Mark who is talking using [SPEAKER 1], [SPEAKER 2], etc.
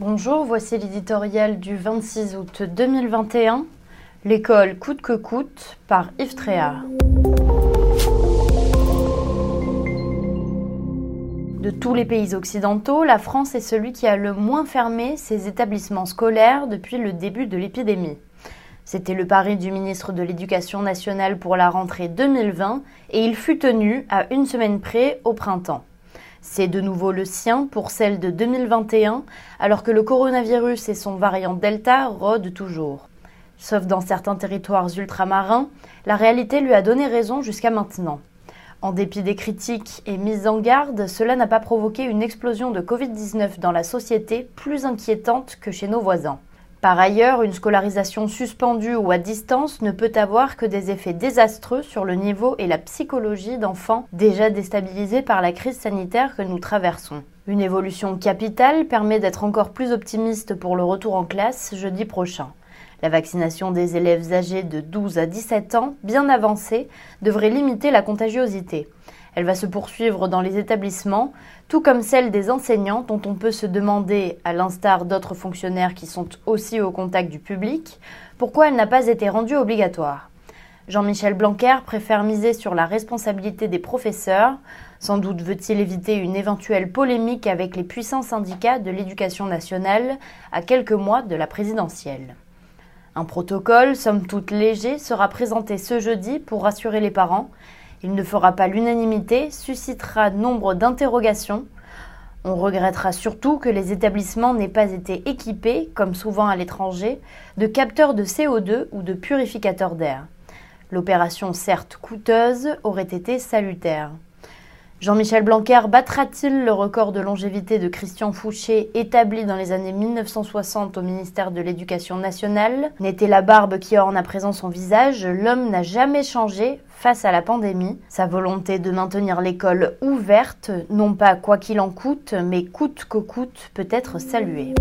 [SPEAKER 1] Bonjour, voici l'éditorial du 26 août 2021. L'école coûte que coûte par Yves Tréhard. De tous les pays occidentaux, la France est celui qui a le moins fermé ses établissements scolaires depuis le début de l'épidémie. C'était le pari du ministre de l'Éducation nationale pour la rentrée 2020 et il fut tenu à une semaine près au printemps. C'est de nouveau le sien pour celle de 2021, alors que le coronavirus et son variant Delta rôdent toujours. Sauf dans certains territoires ultramarins, la réalité lui a donné raison jusqu'à maintenant. En dépit des critiques et mises en garde, cela n'a pas provoqué une explosion de Covid-19 dans la société plus inquiétante que chez nos voisins. Par ailleurs, une scolarisation suspendue ou à distance ne peut avoir que des effets désastreux sur le niveau et la psychologie d'enfants déjà déstabilisés par la crise sanitaire que nous traversons. Une évolution capitale permet d'être encore plus optimiste pour le retour en classe jeudi prochain. La vaccination des élèves âgés de 12 à 17 ans, bien avancée, devrait limiter la contagiosité. Elle va se poursuivre dans les établissements, tout comme celle des enseignants dont on peut se demander, à l'instar d'autres fonctionnaires qui sont aussi au contact du public, pourquoi elle n'a pas été rendue obligatoire. Jean-Michel Blanquer préfère miser sur la responsabilité des professeurs. Sans doute veut-il éviter une éventuelle polémique avec les puissants syndicats de l'éducation nationale à quelques mois de la présidentielle. Un protocole, somme toute léger, sera présenté ce jeudi pour rassurer les parents. Il ne fera pas l'unanimité, suscitera nombre d'interrogations. On regrettera surtout que les établissements n'aient pas été équipés, comme souvent à l'étranger, de capteurs de CO2 ou de purificateurs d'air. L'opération, certes coûteuse, aurait été salutaire. Jean-Michel Blanquer battra-t-il le record de longévité de Christian Fouché établi dans les années 1960 au ministère de l'Éducation nationale? N'était la barbe qui orne à présent son visage, l'homme n'a jamais changé face à la pandémie. Sa volonté de maintenir l'école ouverte, non pas quoi qu'il en coûte, mais coûte que coûte, peut être saluée.